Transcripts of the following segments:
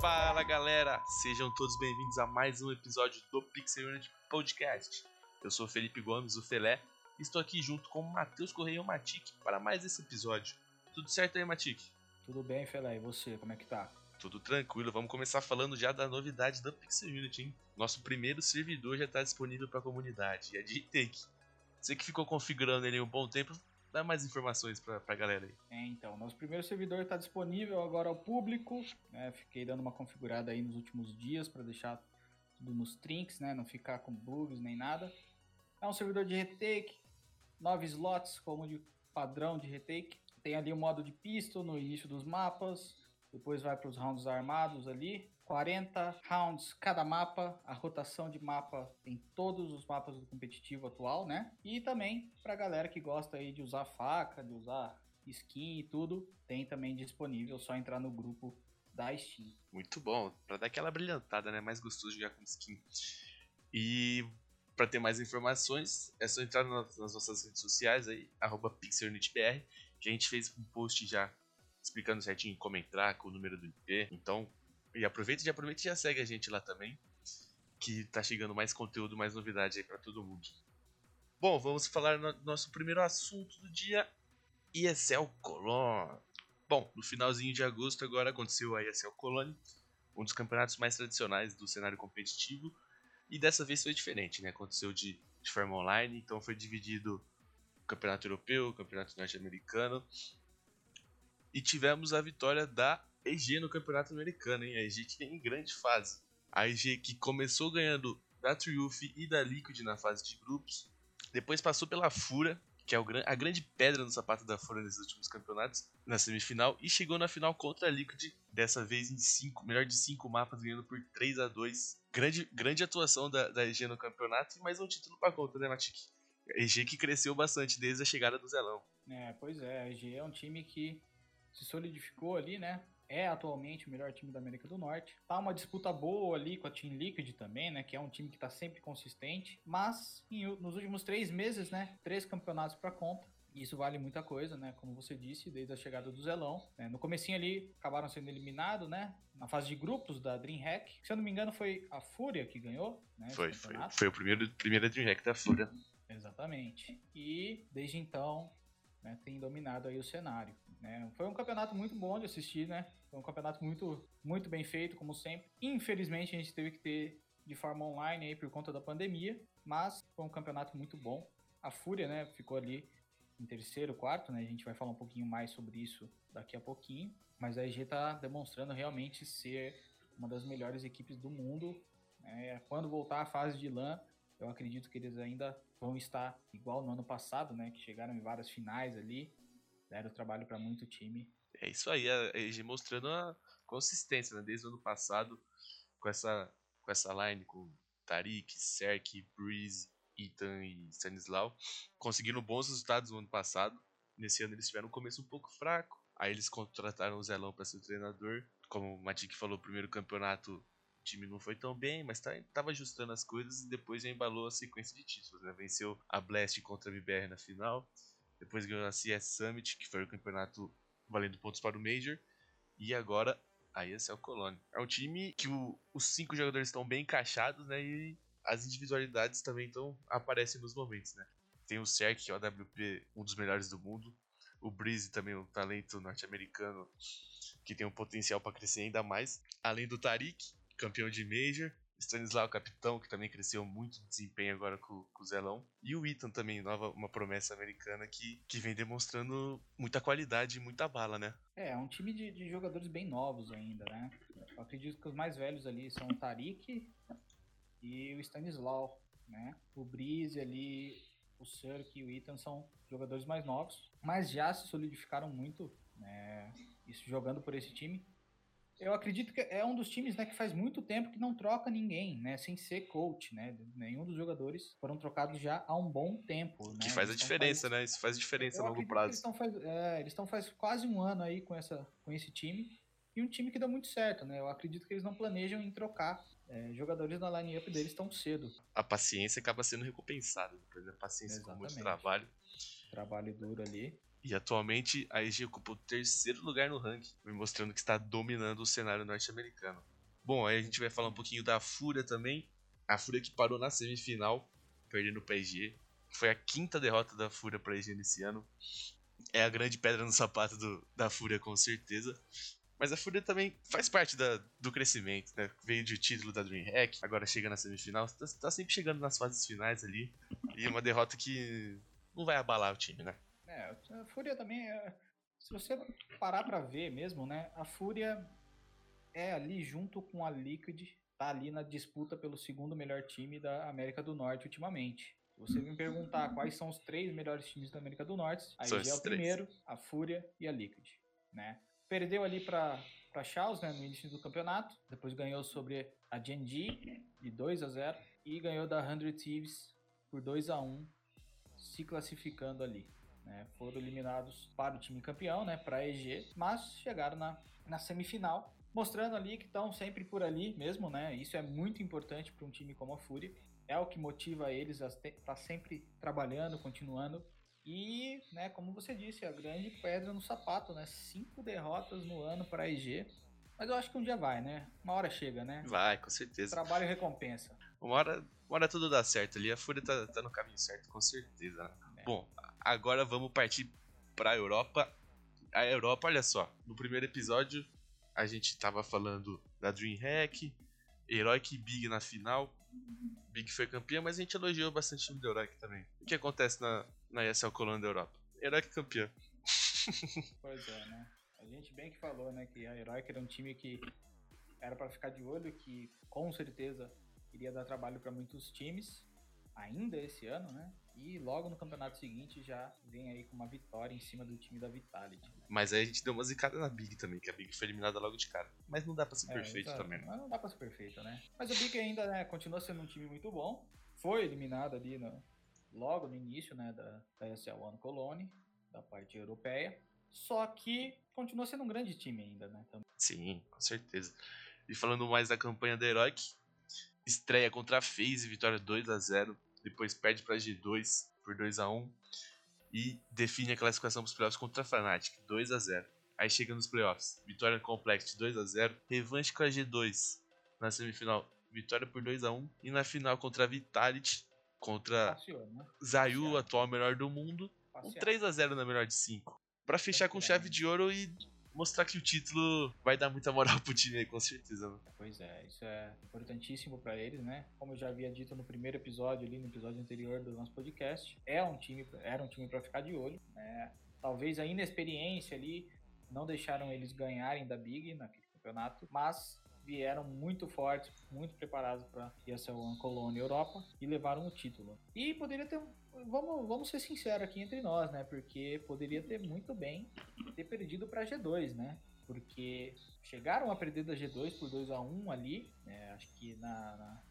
Fala galera, sejam todos bem-vindos a mais um episódio do Pixel Unit Podcast. Eu sou Felipe Gomes, o Felé, e estou aqui junto com Matheus Correia e o Matic para mais esse episódio. Tudo certo aí, Matic? Tudo bem, Felé, e você, como é que tá? Tudo tranquilo, vamos começar falando já da novidade da Pixel Unity, hein? Nosso primeiro servidor já está disponível para a comunidade, é de Take. Você que ficou configurando ele um bom tempo, dá mais informações pra, pra galera aí. É, então, nosso primeiro servidor está disponível agora ao público. Né? Fiquei dando uma configurada aí nos últimos dias para deixar tudo nos trinks, né? Não ficar com bugs nem nada. É um servidor de retake, 9 slots como de padrão de retake. Tem ali o modo de pistol no início dos mapas, depois vai para os rounds armados ali. 40 rounds cada mapa, a rotação de mapa em todos os mapas do competitivo atual, né? E também para galera que gosta aí de usar faca, de usar skin e tudo, tem também disponível, só entrar no grupo da Steam. Muito bom, para dar aquela brilhantada, né? Mais gostoso jogar com skin. E para ter mais informações, é só entrar nas nossas redes sociais aí, PixelUnitBR, que a gente fez um post já explicando certinho como entrar, com o número do IP. Então, e aproveita, já aproveita e já segue a gente lá também, que tá chegando mais conteúdo, mais novidade aí para todo mundo. Bom, vamos falar no nosso primeiro assunto do dia, ESL Cologne. Bom, no finalzinho de agosto agora aconteceu a ESL Cologne, um dos campeonatos mais tradicionais do cenário competitivo, e dessa vez foi diferente, né? Aconteceu de, de forma online, então foi dividido campeonato europeu, campeonato norte-americano, e tivemos a vitória da EG no campeonato americano, hein? A EG que vem em grande fase. A EG que começou ganhando da Triumph e da Liquid na fase de grupos, depois passou pela Fura, que é a grande pedra no sapato da Fura nesses últimos campeonatos, na semifinal, e chegou na final contra a Liquid, dessa vez em cinco, melhor de 5 mapas, ganhando por 3 a 2 Grande, grande atuação da, da EG no campeonato e mais um título para conta, né, Matic? A EG que cresceu bastante desde a chegada do Zelão. É, pois é, a EG é um time que se solidificou ali, né? É atualmente o melhor time da América do Norte. Tá uma disputa boa ali com a Team Liquid também, né? Que é um time que tá sempre consistente. Mas em, nos últimos três meses, né? Três campeonatos para conta. Isso vale muita coisa, né? Como você disse, desde a chegada do Zelão. Né? No comecinho ali, acabaram sendo eliminados, né? Na fase de grupos da DreamHack. Se eu não me engano, foi a Fúria que ganhou, né? Foi, foi. Foi o primeiro, primeiro DreamHack da Fúria. Exatamente. E desde então, né, tem dominado aí o cenário. Né? Foi um campeonato muito bom de assistir, né? Foi um campeonato muito, muito bem feito, como sempre. Infelizmente, a gente teve que ter de forma online aí por conta da pandemia, mas foi um campeonato muito bom. A Fúria, né, ficou ali em terceiro, quarto, né? A gente vai falar um pouquinho mais sobre isso daqui a pouquinho. Mas a EG está demonstrando realmente ser uma das melhores equipes do mundo. Né? Quando voltar a fase de LAN, eu acredito que eles ainda vão estar igual no ano passado, né? Que chegaram em várias finais ali, deram trabalho para muito time. É isso aí, a EG mostrando a consistência, né? Desde o ano passado, com essa, com essa line, com Tarik, Serk, Breeze, Ethan e Stanislau, conseguindo bons resultados no ano passado. Nesse ano eles tiveram um começo um pouco fraco. Aí eles contrataram o Zelão para ser o treinador. Como o Matic falou, o primeiro campeonato o time não foi tão bem, mas tá, tava ajustando as coisas e depois embalou a sequência de títulos. Né? Venceu a Blast contra a BBR na final, depois ganhou a CS Summit, que foi o campeonato valendo pontos para o Major, e agora a ESL Cologne. É um time que o, os cinco jogadores estão bem encaixados, né? E as individualidades também tão, aparecem nos momentos, né? Tem o Serk, que é o AWP, um dos melhores do mundo. O Breeze também, um talento norte-americano que tem um potencial para crescer ainda mais. Além do Tarik, campeão de Major. Stanislau, capitão, que também cresceu muito de desempenho agora com, com o Zelão. E o Ethan também, nova, uma promessa americana que, que vem demonstrando muita qualidade e muita bala, né? É, é um time de, de jogadores bem novos ainda, né? Eu acredito que os mais velhos ali são o Tarik e o Stanislau, né? O Breeze ali, o Cirque e o Ethan são jogadores mais novos, mas já se solidificaram muito, né? Isso jogando por esse time eu acredito que é um dos times né, que faz muito tempo que não troca ninguém, né? Sem ser coach, né? Nenhum dos jogadores foram trocados já há um bom tempo. Né? Que faz a diferença, faz... né? Isso faz diferença eu a longo prazo. Eles estão faz... É, faz quase um ano aí com, essa, com esse time. E um time que dá muito certo, né? Eu acredito que eles não planejam em trocar é, jogadores na line-up deles tão cedo. A paciência acaba sendo recompensada. Depois a paciência com muito trabalho. Trabalho duro ali. E atualmente a EG ocupa o terceiro lugar no ranking, mostrando que está dominando o cenário norte-americano. Bom, aí a gente vai falar um pouquinho da Fúria também. A Fúria que parou na semifinal, perdendo para a EG. Foi a quinta derrota da Fúria para a EG nesse ano. É a grande pedra no sapato do, da Fúria, com certeza. Mas a Fúria também faz parte da, do crescimento, né? Veio de título da DreamHack, agora chega na semifinal, tá, tá, sempre chegando nas fases finais ali. E uma derrota que não vai abalar o time, né? É, a Fúria também é. Se você parar pra ver mesmo, né? A Fúria é ali junto com a Liquid, tá ali na disputa pelo segundo melhor time da América do Norte ultimamente. Se você me perguntar quais são os três melhores times da América do Norte, aí já é o primeiro, a Fúria e a Liquid, né? Perdeu ali para para Charles, né, no início do campeonato, depois ganhou sobre a Genji de 2 a 0 e ganhou da 100 Thieves por 2 a 1, se classificando ali. Né? Foram eliminados para o time campeão, né, para a EG, mas chegaram na, na semifinal, mostrando ali que estão sempre por ali mesmo, né? Isso é muito importante para um time como a Fúria. É o que motiva eles a estar tá sempre trabalhando, continuando. E, né, como você disse, a grande pedra no sapato, né? Cinco derrotas no ano para a EG. Mas eu acho que um dia vai, né? Uma hora chega, né? Vai, com certeza. Trabalho e recompensa. Uma hora, uma hora tudo dá certo ali. A Fúria tá, tá no caminho certo, com certeza. Né? É. Bom, agora vamos partir para a Europa. A Europa, olha só, no primeiro episódio a gente tava falando da DreamHack, Heroic Big na final. Big foi campeã, mas a gente elogiou bastante o time do Heroic também. O que acontece na, na ESL Colônia da Europa? Heroic campeã. Pois é, né? A gente bem que falou, né, que a Heroic era um time que era para ficar de olho, que com certeza iria dar trabalho para muitos times ainda esse ano, né? E logo no campeonato seguinte já vem aí com uma vitória em cima do time da Vitality. Mas aí a gente deu uma zicada na Big também, que a Big foi eliminada logo de cara. Mas não dá pra ser é, perfeito exato. também, né? Mas não dá pra ser perfeito, né? Mas o Big ainda né, continua sendo um time muito bom. Foi eliminado ali no, logo no início né, da, da ESL One Colony, da parte europeia. Só que continua sendo um grande time ainda, né? Também. Sim, com certeza. E falando mais da campanha da Heroic, estreia contra a FaZe, vitória 2 a 0 depois perde para G2 por 2 a 1 e define a classificação para os playoffs contra a Fnatic, 2 a 0 Aí chega nos playoffs, vitória no Complex 2 a 0 revanche com a G2 na semifinal, vitória por 2 a 1 e na final contra a Vitality, contra Passeou, né? Zayu, atual melhor do mundo, um 3 a 0 na melhor de 5. Para fechar com chave de ouro e mostrar que o título vai dar muita moral pro time aí, com certeza. Pois é, isso é importantíssimo para eles, né? Como eu já havia dito no primeiro episódio ali, no episódio anterior do nosso podcast, é um time, era um time para ficar de olho, né? Talvez a inexperiência ali não deixaram eles ganharem da Big naquele campeonato, mas vieram muito fortes, muito preparados para ESL One Colônia Europa e levaram o título. E poderia ter, vamos, vamos ser sinceros aqui entre nós, né? Porque poderia ter muito bem ter perdido para G2, né? Porque chegaram a perder da G2 por 2 a 1 ali, né? acho que na, na,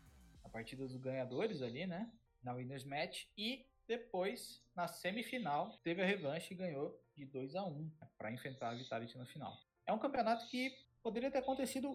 na partida dos ganhadores ali, né? Na Winners Match e depois, na semifinal, teve a revanche e ganhou de 2 a 1 para enfrentar a Vitality na final. É um campeonato que poderia ter acontecido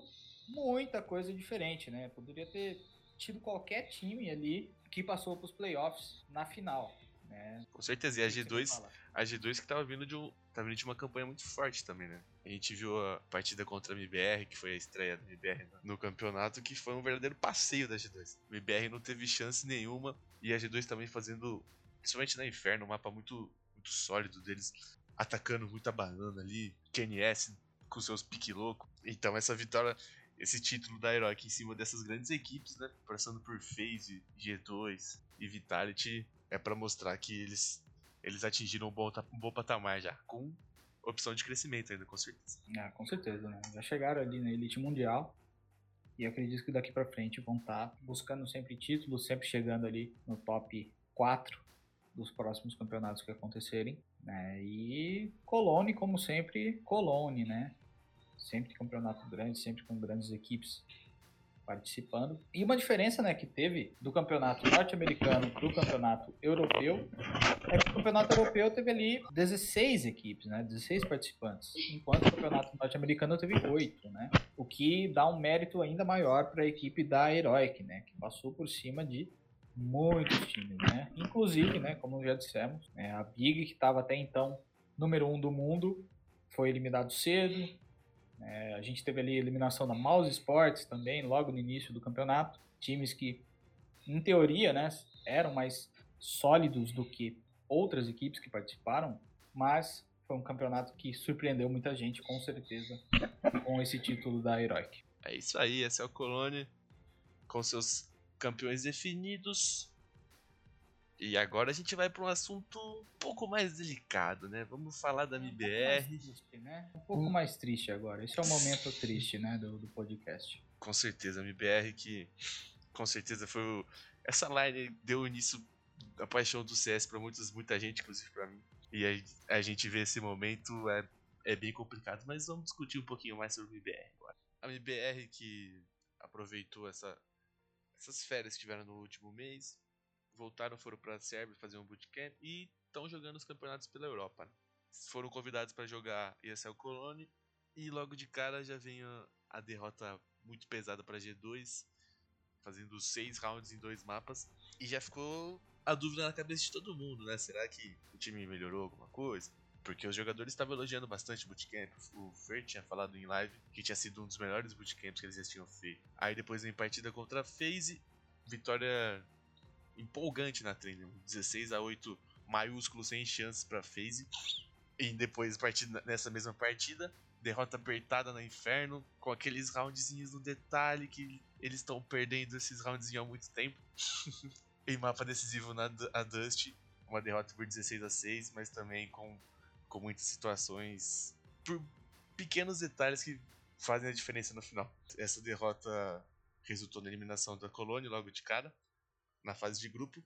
muita coisa diferente, né? Poderia ter tido qualquer time ali que passou para os playoffs na final. Né? Com certeza, e a G2, a G2 que tava vindo de um, tava vindo de uma campanha muito forte também, né? A gente viu a partida contra a MBR, que foi a estreia da MBR no campeonato, que foi um verdadeiro passeio da G2. A MBR não teve chance nenhuma e a G2 também fazendo, principalmente na Inferno, um mapa muito, muito sólido deles, atacando muita banana ali, KNS com seus pique louco. Então essa vitória esse título da Heroic em cima dessas grandes equipes, né? Passando por FaZe, G2 e Vitality, é para mostrar que eles, eles atingiram um bom, um bom patamar já, com opção de crescimento ainda, com certeza. Ah, com certeza, né? Já chegaram ali na elite mundial e acredito que daqui para frente vão estar tá buscando sempre títulos, sempre chegando ali no top 4 dos próximos campeonatos que acontecerem, né? E Colone, como sempre, Colone, né? Sempre campeonato grande, sempre com grandes equipes. participando. E uma diferença né, que teve do campeonato norte-americano para o campeonato europeu é que o campeonato europeu teve ali 16 equipes, né, 16 participantes, enquanto o campeonato norte-americano teve 8, né, o que dá um mérito ainda maior para a equipe da Heroic, né, que passou por cima de muitos times, né, inclusive, né, como já dissemos, né, a Big, que estava até então número 1 um do mundo, foi eliminado cedo, é, a gente teve ali eliminação da Mouse Sports também, logo no início do campeonato. Times que, em teoria, né, eram mais sólidos do que outras equipes que participaram, mas foi um campeonato que surpreendeu muita gente, com certeza, com esse título da Heroic. É isso aí, esse é o Colônia, com seus campeões definidos, e agora a gente vai para um assunto um pouco mais delicado, né? Vamos falar da MBR. Um pouco mais triste, né? Um pouco mais triste agora. Esse é o momento triste, né, do, do podcast. Com certeza, a MBR que com certeza foi o... essa line deu início à paixão do CS para muitos, muita gente, inclusive para mim. E a, a, gente vê esse momento é, é bem complicado, mas vamos discutir um pouquinho mais sobre a MBR agora. A MBR que aproveitou essa, essas férias que tiveram no último mês, voltaram, foram para a Sérvia fazer um bootcamp e estão jogando os campeonatos pela Europa. Né? Foram convidados para jogar ESL Cologne e logo de cara já vem a, a derrota muito pesada para G2, fazendo seis rounds em dois mapas e já ficou a dúvida na cabeça de todo mundo, né? Será que o time melhorou alguma coisa? Porque os jogadores estavam elogiando bastante o bootcamp. O Fer tinha falado em live que tinha sido um dos melhores bootcamps que eles já tinham feito. Aí depois em partida contra a FaZe, vitória empolgante na treino. 16 a 8 maiúsculo sem chances para FaZe. E depois partida, nessa mesma partida, derrota apertada no inferno, com aqueles roundzinhos no detalhe que eles estão perdendo esses roundzinhos há muito tempo. em mapa decisivo na a Dust, uma derrota por 16 a 6, mas também com, com muitas situações por pequenos detalhes que fazem a diferença no final. Essa derrota resultou na eliminação da Colônia logo de cara na fase de grupo.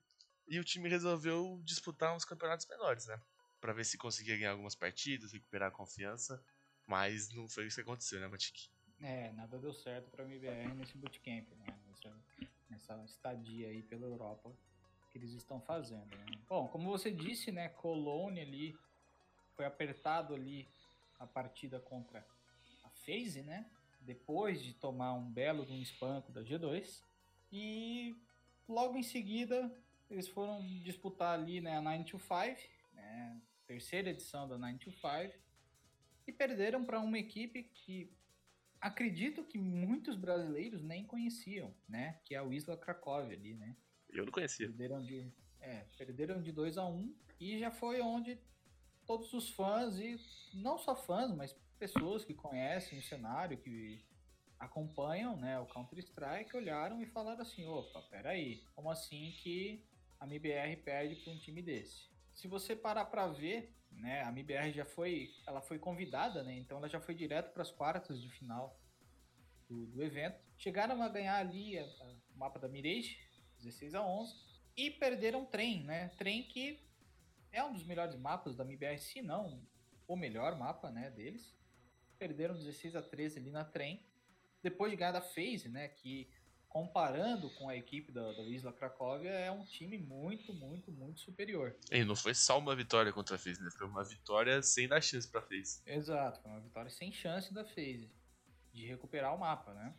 E o time resolveu disputar uns campeonatos menores, né? Pra ver se conseguia ganhar algumas partidas, recuperar a confiança. Mas não foi isso que aconteceu, né, Matic? É, nada deu certo pra MBR nesse bootcamp, né? Nessa, nessa estadia aí pela Europa que eles estão fazendo. Né? Bom, como você disse, né, Colônia ali foi apertado ali a partida contra a FaZe, né? Depois de tomar um belo de um espanco da G2 e Logo em seguida, eles foram disputar ali né, a 9 to 5, né, terceira edição da 9 to 5, e perderam para uma equipe que acredito que muitos brasileiros nem conheciam, né? Que é o Isla Cracóvia ali, né? Eu não conhecia. Perderam de, é, perderam de 2 a 1 um, e já foi onde todos os fãs, e não só fãs, mas pessoas que conhecem o cenário, que acompanham né, o Counter-Strike olharam e falaram assim: opa, peraí, como assim que a MIBR perde para um time desse? Se você parar para ver, né, a MIBR já foi, ela foi convidada, né, então ela já foi direto para as quartas de final do, do, evento. Chegaram a ganhar ali a, a, o mapa da Mirage, 16 a 11, e perderam trem, né? Trem que é um dos melhores mapas da MIBR, se não o melhor mapa, né, deles. Perderam 16 a 13 ali na trem depois de ganhar da FaZe, né, que comparando com a equipe da, da Isla Cracóvia, é um time muito, muito, muito superior. E não foi só uma vitória contra a FaZe, né? Foi uma vitória sem dar chance pra FaZe. Exato, foi uma vitória sem chance da FaZe de recuperar o mapa, né?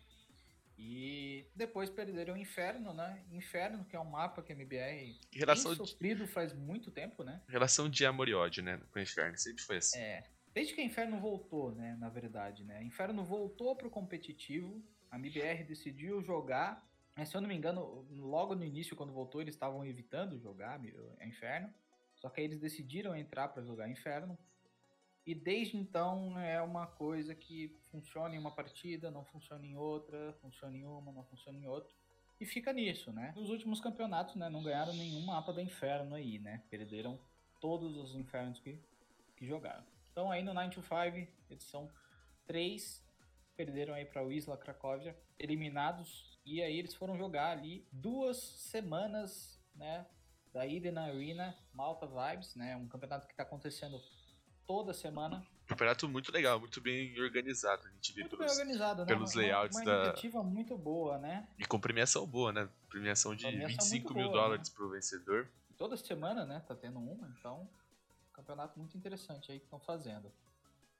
E depois perderam o Inferno, né? Inferno, que é um mapa que a MBR relação tem sofrido de... faz muito tempo, né? Relação de amor e ódio, né? Com o Inferno, sempre foi assim. É, Desde que a Inferno voltou, né, na verdade, né? A Inferno voltou pro competitivo, a MBR decidiu jogar. Se eu não me engano, logo no início, quando voltou, eles estavam evitando jogar a Inferno. Só que aí eles decidiram entrar para jogar Inferno. E desde então é uma coisa que funciona em uma partida, não funciona em outra, funciona em uma, não funciona em outra. E fica nisso, né? Nos últimos campeonatos, né, não ganharam nenhum mapa do Inferno aí, né? Perderam todos os Infernos que, que jogaram. Então aí no 9 to 5, edição 3, perderam aí para o Isla Cracóvia, eliminados, e aí eles foram jogar ali duas semanas, né, da Eden Arena Malta Vibes, né, um campeonato que está acontecendo toda semana. Campeonato muito legal, muito bem organizado. A gente vê Muito pelos, bem organizado, né? pelos Uma- layouts uma, da- Uma iniciativa muito boa, né? E com premiação boa, né? Premiação de Premiação 25 muito mil boa, né? dólares pro vencedor. Toda semana, né? Tá tendo uma, então. Campeonato muito interessante aí que estão fazendo.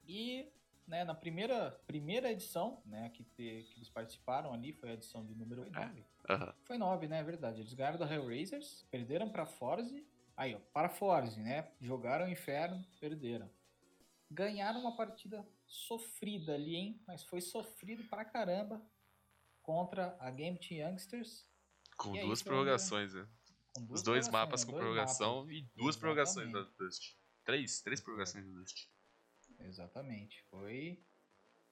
E, né, na primeira, primeira edição, né, que, te- que eles participaram ali, foi a edição de número 9. Aham. Foi 9, né? É verdade. Eles ganharam da Hellraisers, perderam pra Forze. Aí, ó, para Forze, né? Jogaram o inferno, perderam. Ganharam uma partida sofrida ali, hein? Mas foi sofrido pra caramba contra a Game Team Youngsters. Com aí, duas prorrogações, né? com duas Os dois mapas né? com Dois prorrogação mapas. e duas prorrogações da Exatamente. Dust. Três, três prorrogações da Dust. Exatamente. Foi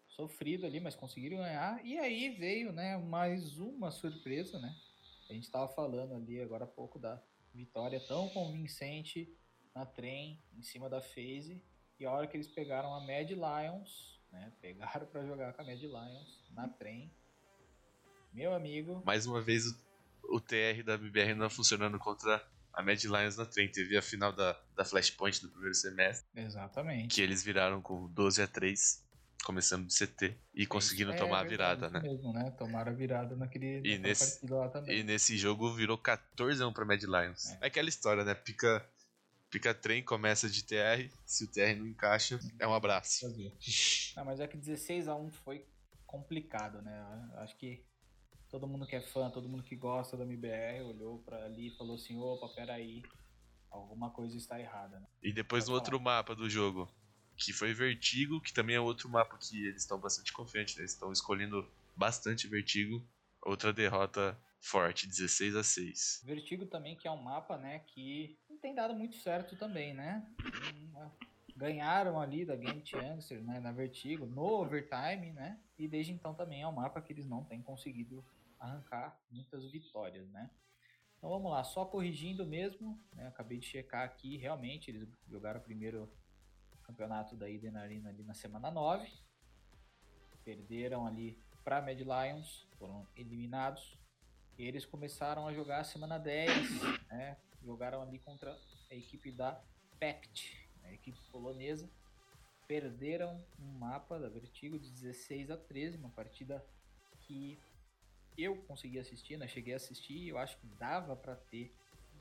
sofrido ali, mas conseguiram ganhar. E aí veio, né, mais uma surpresa, né? A gente tava falando ali agora há pouco da vitória tão convincente na trem, em cima da FaZe. E a hora que eles pegaram a Mad Lions, né? Pegaram pra jogar com a Mad Lions na trem. Meu amigo, Mais uma vez o, o TR da BBR não funcionando contra a Mad Lions na trem. Teve a final da, da Flashpoint do primeiro semestre, exatamente. que eles viraram com 12 a 3, começando do CT, e conseguiram É tomar a verdade, virada, né? mesmo, né? Tomaram a virada naquele E nesse- lá também. E nesse jogo virou 14 a 1 pra Mad Lions. É, aquela história, né? Pica, pica trem, começa de TR, se o TR não encaixa, é um abraço. Ah, mas é que 16 a 1 foi complicado, né? Acho que todo mundo que é fã, todo mundo que gosta da MBR olhou pra ali e falou assim: opa, peraí, alguma coisa está errada, né? E depois no outro mapa do jogo, que foi Vertigo, que também é outro mapa que eles estão bastante confiantes, né? eles estão escolhendo bastante Vertigo. Outra derrota forte, 16 a 6. Vertigo também, que é um mapa, né, que não tem dado muito certo também, né? Ganharam ali da Game Chancellor, né, na Vertigo, no Overtime, né? E desde então também é um mapa que eles não têm conseguido arrancar muitas vitórias, né? Então vamos lá, só corrigindo mesmo, né? Acabei de checar aqui, realmente eles jogaram o primeiro campeonato da Eden Arena ali na semana 9. Perderam ali para Mad Lions, foram eliminados. E eles começaram a jogar a semana 10, né? Jogaram ali contra a equipe da Pact, a equipe polonesa. Perderam um mapa da Vertigo de 16 a 13, uma partida que eu consegui assistir, né? Cheguei a assistir, eu acho que dava para ter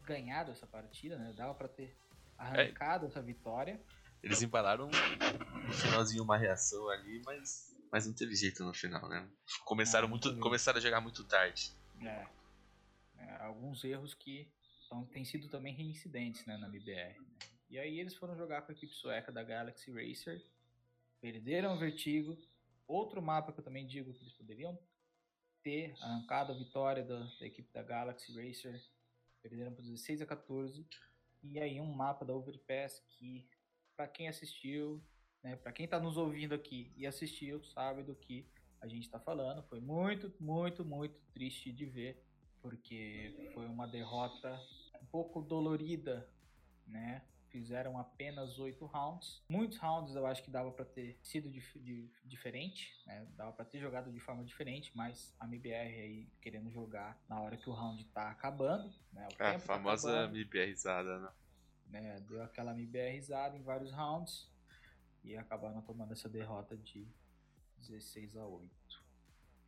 ganhado essa partida, né? Dava para ter arrancado essa vitória. Eles embalaram no finalzinho uma reação ali, mas, mas não teve jeito no final, né? Começaram, Ah, muito, começaram a jogar muito tarde. É. É, alguns erros que tão, têm sido também reincidentes né, na MBR. né? E aí eles foram jogar com a equipe sueca da Galaxy Racer, perderam o Vertigo. Outro mapa que eu também digo que eles poderiam ter arrancado a vitória da, da equipe da Galaxy Racer, perderam por 16 a 14. E aí um mapa da Overpass que, para quem assistiu, né, para quem está nos ouvindo aqui e assistiu, sabe do que a gente está falando. Foi muito, muito, muito triste de ver, porque foi uma derrota um pouco dolorida, né? Fizeram apenas oito rounds. Muitos rounds eu acho que dava para ter sido dif di diferente, né? Dava para ter jogado de forma diferente, mas a MBR aí querendo jogar na hora que o round tá acabando, né? O A tempo tá famosa acabando MBRzada, né? né, deu aquela MBRizada em vários rounds e acabaram tomando essa derrota de 16 a 8.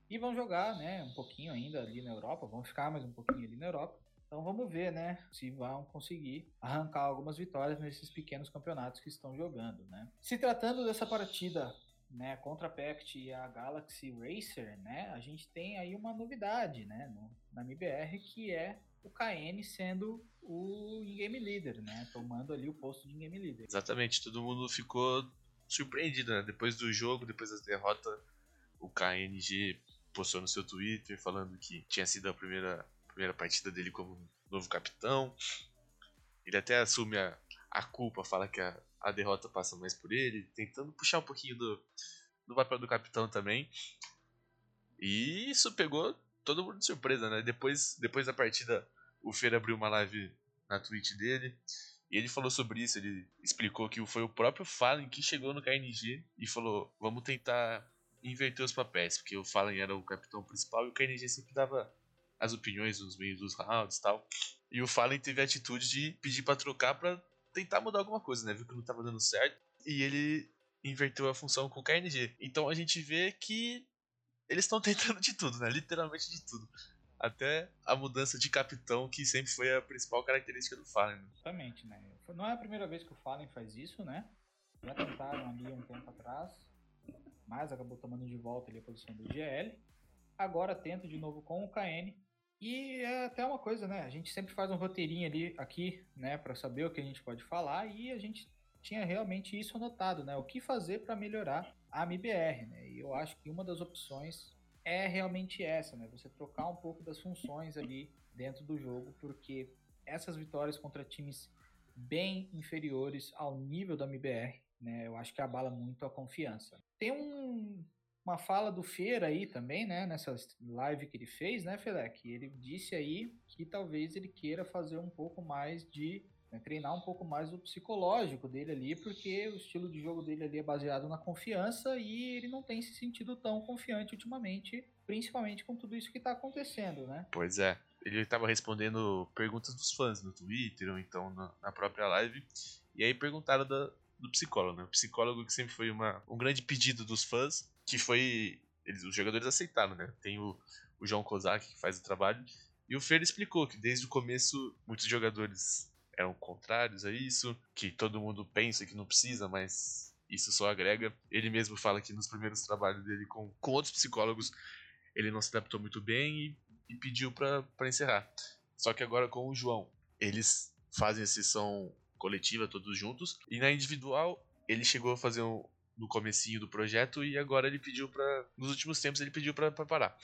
E vão jogar, né, um pouquinho ainda ali na Europa, vão ficar mais um pouquinho ali na Europa. Então vamos ver, né, se vão conseguir arrancar algumas vitórias nesses pequenos campeonatos que estão jogando, né. Se tratando dessa partida, né, contra a Pact e a Galaxy Racer, né, a gente tem aí uma novidade, né, no, na MBR que é o KN sendo o in-game leader, né? Tomando ali o posto de in-game leader. Exatamente, todo mundo ficou surpreendido, né? Depois do jogo, depois da derrota, o KNG postou no seu Twitter falando que tinha sido a primeira, primeira partida dele como novo capitão. Ele até assume a, a culpa, fala que a, a derrota passa mais por ele, tentando puxar um pouquinho do, do papel do capitão também. E isso pegou todo mundo de surpresa, né? Depois, depois da partida, o Fer abriu uma live na Twitch dele. E ele falou sobre isso, ele explicou que foi o próprio Fallen que chegou no KNG e falou: vamos tentar inverter os papéis, porque o Fallen era o capitão principal e o KNG sempre dava as opiniões nos meios dos rounds e tal. E o Fallen teve a atitude de pedir pra trocar pra tentar mudar alguma coisa, né? Viu que não tava dando certo. e ele inverteu a função com o KNG. Então a gente vê que eles estão tentando de tudo, né? Literalmente de tudo. Até a mudança de capitão, que sempre foi a principal característica do Fallen. Exatamente, né? Não é a primeira vez que o Fallen faz isso, né? Já tentaram ali um tempo atrás, mas acabou tomando de volta ali a posição do GL. Agora tenta de novo com o KN. E é até uma coisa, né? A gente sempre faz um roteirinho ali aqui, né, para saber o que a gente pode falar e a gente tinha realmente isso anotado, né? O que fazer para melhorar a MBR, né? E eu acho que uma das opções é realmente essa, né? Você trocar um pouco das funções ali dentro do jogo, porque essas vitórias contra times bem inferiores ao nível da MBR, né? Eu acho que abala muito a confiança. Tem um, uma fala do Feira aí também, né? Nessa live que ele fez, né, Felec? Ele disse aí que talvez ele queira fazer um pouco mais de né, treinar um pouco mais o psicológico dele ali, porque o estilo de jogo dele ali é baseado na confiança e ele não tem se sentido tão confiante ultimamente, principalmente com tudo isso que está acontecendo, né? Pois é. Ele estava respondendo perguntas dos fãs no Twitter ou então na, própria live. E aí perguntaram da, do psicólogo, né? O psicólogo que sempre foi uma, um grande pedido dos fãs, que foi. Eles, os jogadores aceitaram, né? Tem o, o João Kozak que faz o trabalho. E o Fer explicou que desde o começo muitos jogadores eram contrários a isso, que todo mundo pensa que não precisa, mas isso só agrega. Ele mesmo fala que nos primeiros trabalhos dele com, com outros psicólogos ele não se adaptou muito bem e, e pediu para encerrar. Só que agora com o João, eles fazem a sessão coletiva todos juntos e na individual ele chegou a fazer um, no comecinho do projeto e agora ele pediu para nos últimos tempos ele pediu para parar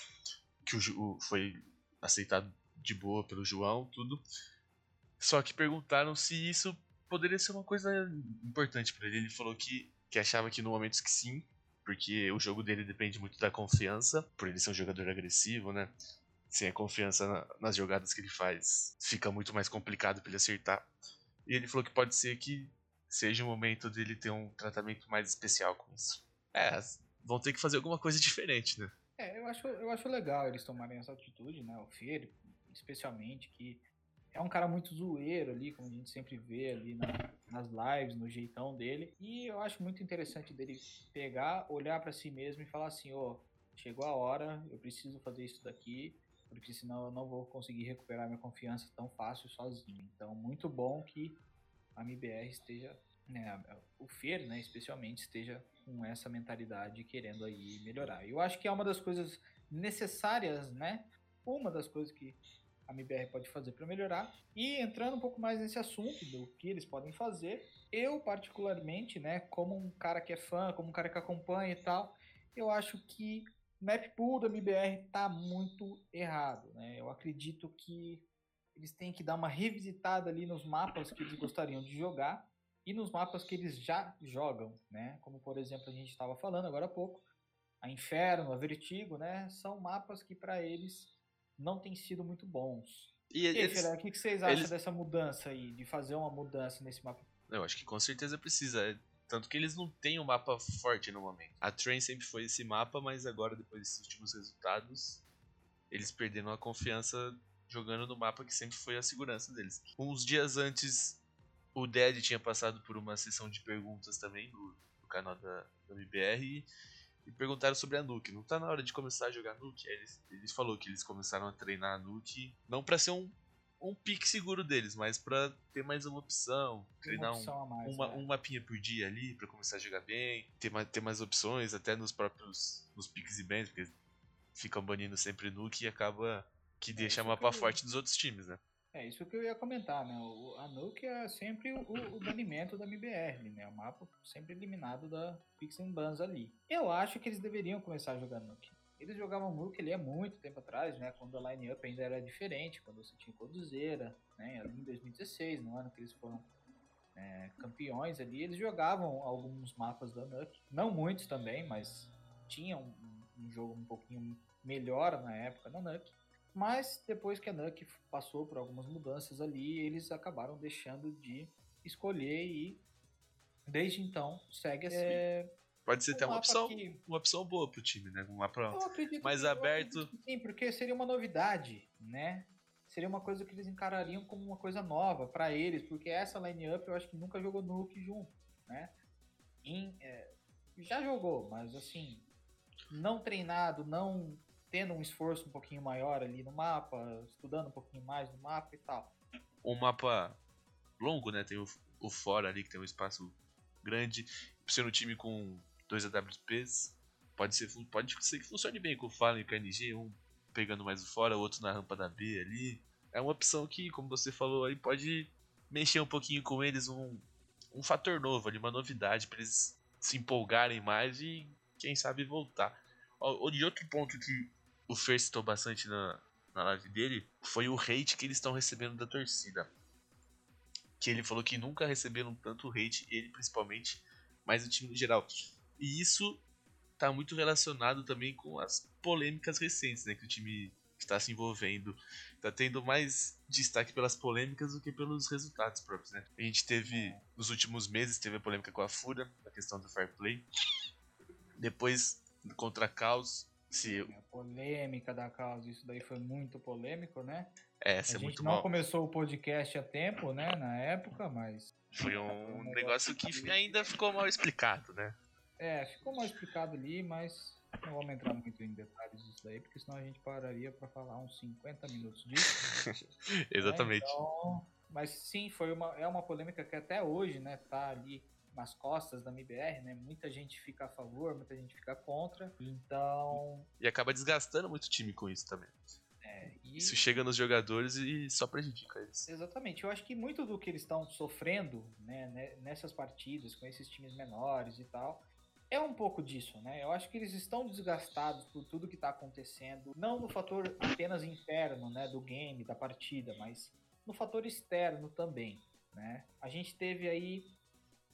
que o, o, foi aceitado de boa pelo João tudo só que perguntaram se isso poderia ser uma coisa importante para ele. Ele falou que, que achava que no momento que sim, porque o jogo dele depende muito da confiança, por ele ser um jogador agressivo, né? Sem a confiança na, nas jogadas que ele faz, fica muito mais complicado para ele acertar. E ele falou que pode ser que seja o momento dele ter um tratamento mais especial com isso. É, vão ter que fazer alguma coisa diferente, né? É, eu acho, eu acho legal eles tomarem essa atitude, né? O Fer, especialmente, que é um cara muito zoeiro ali, como a gente sempre vê ali na, nas lives, no jeitão dele. E eu acho muito interessante dele pegar, olhar para si mesmo e falar assim: ó, oh, chegou a hora, eu preciso fazer isso daqui, porque senão eu não vou conseguir recuperar minha confiança tão fácil sozinho. Então, muito bom que a MBR esteja, né, o Fer, né, especialmente, esteja com essa mentalidade querendo aí melhorar. Eu acho que é uma das coisas necessárias, né? Uma das coisas que a MBR pode fazer para melhorar. E entrando um pouco mais nesse assunto do que eles podem fazer, eu particularmente, né, como um cara que é fã, como um cara que acompanha e tal, eu acho que map pool da MBR tá muito errado, né? Eu acredito que eles têm que dar uma revisitada ali nos mapas que eles gostariam de jogar e nos mapas que eles já jogam, né? Como por exemplo a gente estava falando agora há pouco, a Inferno, a Vertigo, né? São mapas que para eles não têm sido muito bons. E, e eles, o que, vocês acham eles... dessa mudança aí, de fazer uma mudança nesse mapa? Eu acho que com certeza precisa. É, tanto que eles não têm um mapa forte no momento. A Train sempre foi esse mapa, mas agora, depois desses últimos resultados, eles perderam a confiança jogando no mapa que sempre foi a segurança deles. Uns dias antes, o Dead tinha passado por uma sessão de perguntas também no, no canal da, da MBR e perguntaram sobre a Nuke. Não tá na hora de começar a jogar Nuke? Eles, eles falou que eles começaram a treinar a Nuke, não para ser um, um pique seguro deles, mas para ter mais uma opção, treinar uma opção um, mais, uma, é. um mapinha por dia ali para começar a jogar bem, ter mais, ter mais opções até nos próprios nos piques e bans, porque ficam banindo sempre Nuke e acaba que é, deixa mapa forte dos outros times, né? É isso que eu ia comentar, né? O, a Nuke é sempre o, o, banimento da MBR, né? O mapa sempre eliminado da Pixel Bans ali. Eu acho que eles deveriam começar a jogar Nuke. Eles jogavam Nuke ali há muito tempo atrás, né? Quando a line-up ainda era diferente, quando você tinha Coduzeira, né? Ali em 2016, no ano que eles foram é, campeões ali, eles jogavam alguns mapas da Nuke. Não muitos também, mas tinha um, um jogo um pouquinho melhor na época da Nuke. Mas depois que a Nuke passou por algumas mudanças ali, eles acabaram deixando de escolher e desde então segue assim. É, Pode ser um até uma opção, que... uma opção boa pro time, né? Um mapa mais que, aberto. sim, porque seria uma novidade, né? Seria uma coisa que eles encarariam como uma coisa nova para eles, porque essa line-up eu acho que nunca jogou Nuke junto, né? em, é, já jogou, mas assim, não treinado, não tendo um esforço um pouquinho maior ali no mapa, estudando um pouquinho mais no mapa e tal. Um mapa longo, né? Tem o, o fora ali que tem um espaço grande. Sendo um time com dois AWPs, pode ser, pode ser que funcione bem com o Fallen e o KNG, um pegando mais o fora, o outro na rampa da B ali. É uma opção que, como você falou aí, pode mexer um pouquinho com eles, um, um fator novo ali, uma novidade para eles se empolgarem mais e quem sabe voltar. E outro ponto que o Fer citou bastante na, na live dele foi o hate que eles estão recebendo da torcida. Que ele falou que nunca receberam tanto hate, ele principalmente, mas o time no geral. E isso tá muito relacionado também com as polêmicas recentes, né, que o time está se envolvendo. Tá tendo mais destaque pelas polêmicas do que pelos resultados próprios, né? A gente teve, nos últimos meses, teve a polêmica com a Fura, a questão do fair play. Depois, contra a Caos, se... A polêmica da Caos, isso daí foi muito polêmico, né? É, a é muito não mal. começou o podcast a tempo, né, na época, mas... Foi um negócio que ainda ficou mal explicado, né? É, ficou mal explicado ali, mas não vamos entrar muito em detalhes disso daí, porque senão a gente pararia para falar uns 50 minutos disso. Exatamente. Né? Então, mas sim, foi uma, é uma polêmica que até hoje, né, tá ali nas costas da MBR, né? Muita gente fica a favor, muita gente fica contra. Então. E acaba desgastando muito o time com isso também. É, e... Isso chega nos jogadores e só prejudica eles. Exatamente. Eu acho que muito do que eles estão sofrendo né, nessas partidas, com esses times menores e tal, é um pouco disso, né? Eu acho que eles estão desgastados por tudo que está acontecendo, não no fator apenas interno, né, do game, da partida, mas no fator externo também, né? A gente teve aí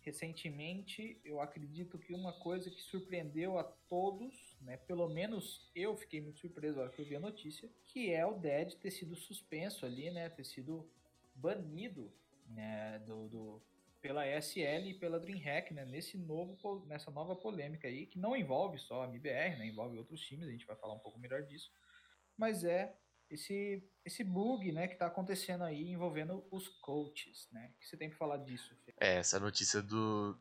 recentemente, eu acredito que uma coisa que surpreendeu a todos, né, pelo menos eu fiquei muito surpreso na hora que eu vi a notícia, que é o Dead ter sido suspenso ali, né, ter sido banido né, do, do pela ESL e pela DreamHack, né, nesse novo, nessa nova polêmica aí, que não envolve só a MBR, né, envolve outros times, a gente vai falar um pouco melhor disso, mas é esse, esse bug, né, que está acontecendo aí envolvendo os coaches, né, o que você tem que falar disso? Fê? É, essa notícia do,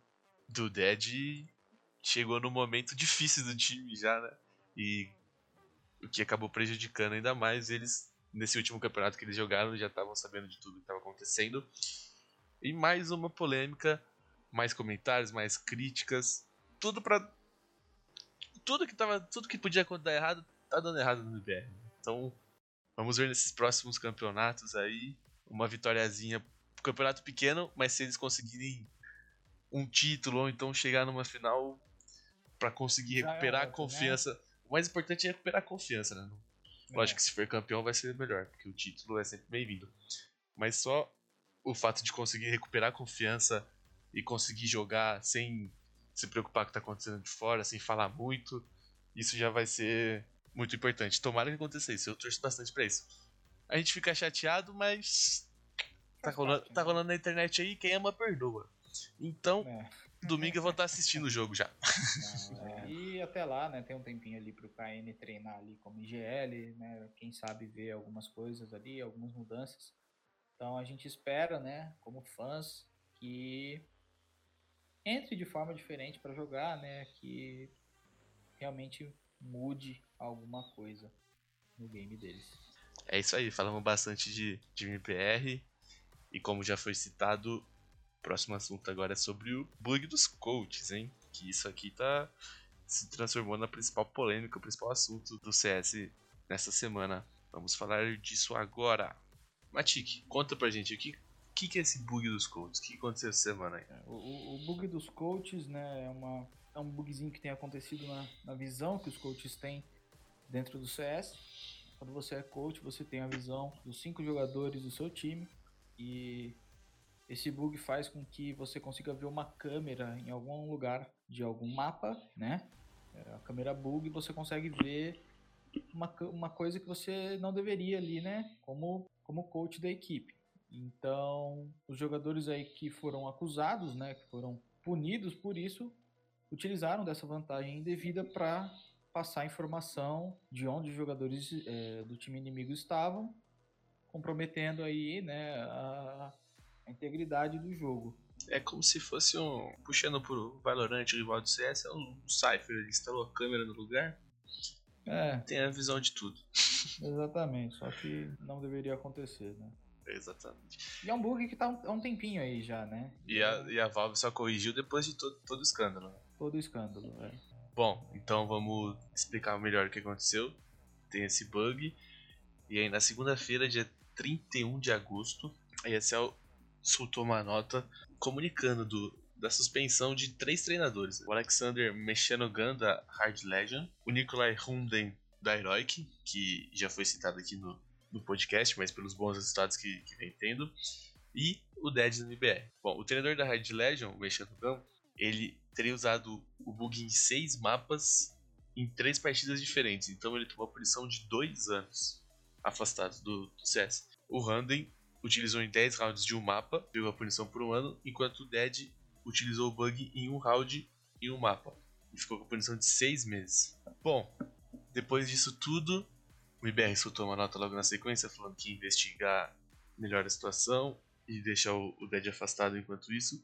do Dead chegou no momento difícil do time já, né, e o que acabou prejudicando ainda mais eles nesse último campeonato que eles jogaram, já estavam sabendo de tudo que estava acontecendo, e mais uma polêmica, mais comentários, mais críticas, tudo para tudo que tava, tudo que podia dar errado, tá dando errado no BR. Então, vamos ver nesses próximos campeonatos aí uma vitóriazinha, campeonato pequeno, mas se eles conseguirem um título ou então chegar numa final para conseguir recuperar é, a confiança. Né? O mais importante é recuperar a confiança, né? Lógico é. que se for campeão vai ser melhor, porque o título é sempre bem-vindo. Mas só o fato de conseguir recuperar a confiança e conseguir jogar sem se preocupar com o que está acontecendo de fora, sem falar muito, isso já vai ser muito importante. Tomara que aconteça isso, eu torço bastante para isso. A gente fica chateado, mas tá rolando, tá rolando na internet aí, quem ama perdoa. Então, é. domingo eu vou estar assistindo o jogo já. é. E até lá, né, tem um tempinho ali pro KN treinar ali como IGL, né, quem sabe ver algumas coisas ali, algumas mudanças. Então a gente espera, né, como fãs, que entre de forma diferente para jogar, né, que realmente mude alguma coisa no game deles. É isso aí, falamos bastante de, de MPR e como já foi citado, o próximo assunto agora é sobre o bug dos coaches, hein? Que isso aqui tá se transformou na principal polêmica, o principal assunto do CS nessa semana. Vamos falar disso agora. Matic, conta pra gente o que, que, que é esse bug dos coaches? O que aconteceu essa semana aí? É, o, o bug dos coaches, né, é, uma, é um bugzinho que tem acontecido na, na visão que os coaches têm dentro do CS. Quando você é coach, você tem a visão dos cinco jogadores do seu time e esse bug faz com que você consiga ver uma câmera em algum lugar de algum mapa, né? É, a câmera bug você consegue ver uma, uma coisa que você não deveria ali, né? Como como coach da equipe. Então, os jogadores aí que foram acusados, né, que foram punidos por isso, utilizaram dessa vantagem indevida para passar informação de onde os jogadores é, do time inimigo estavam, comprometendo aí, né, a, a integridade do jogo. É como se fosse um. Puxando pro Valorant, o rival do CS, é um Cypher. Ele instalou a câmera no lugar. É. Tem a visão de tudo. Exatamente, só que não deveria acontecer, né? Exatamente. E é um bug que tá há um tempinho aí já, né? E a, e a Valve só corrigiu depois de todo, todo o escândalo. Né? Todo o escândalo, é. Bom, então vamos explicar melhor o que aconteceu. Tem esse bug. E aí na segunda-feira, dia 31 de agosto, a ESL soltou uma nota comunicando do, da suspensão de três treinadores: o Alexander Mechanogan da Hard Legend, o Nikolai Hunden da Heroic, que já foi citado aqui no, no podcast, mas pelos bons resultados que, que vem tendo, e o Dead no MBR. Bom, o treinador da Hard Legend, o Mechanogan, ele teria usado o bug em seis mapas em três partidas diferentes, então ele tomou a punição de dois anos afastado do, do CS. O Hunden utilizou em 10 rounds de um mapa, pegou a punição por um ano, enquanto o Dead utilizou o bug em um round em um mapa. E ficou com a punição de 6 meses. Bom, depois disso tudo, o IBR soltou uma nota logo na sequência falando que ia investigar melhor a situação e deixar o, Dead afastado enquanto isso.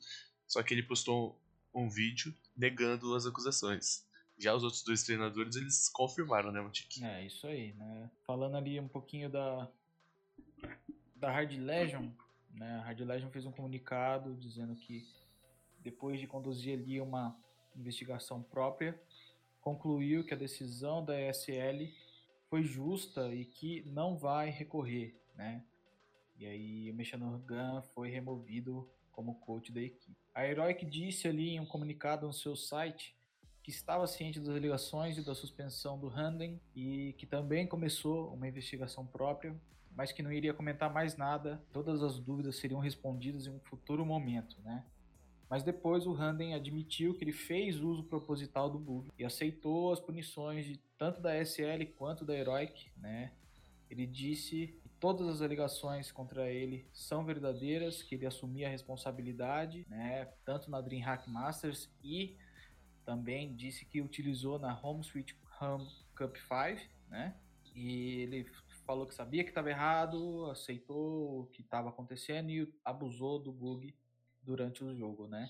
Só que ele postou um, vídeo negando as acusações. Já os outros dois treinadores, eles confirmaram, né, Montique? É, isso aí, né? Falando ali um pouquinho da, da Hard Legion, né? A Hard Legion fez um comunicado dizendo que depois de conduzir ali uma investigação própria, concluiu que a decisão da ESL foi justa e que não vai recorrer, né? E aí o Mechanurgan foi removido como coach da equipe. A Heroic disse ali em um comunicado no seu site que estava ciente das alegações e da suspensão do Handen e que também começou uma investigação própria mas que não iria comentar mais nada. Todas as dúvidas seriam respondidas em um futuro momento, né? Mas depois o Handen admitiu que ele fez uso proposital do bug e aceitou as punições de tanto da SL quanto da Heroic, né? Ele disse todas as alegações contra ele são verdadeiras, que ele assumia a responsabilidade, né? Tanto na DreamHack Masters e também disse que utilizou na Home Sweet Home Cup 5, né? E ele falou que sabia que estava errado, aceitou o que estava acontecendo e abusou do bug durante o jogo, né?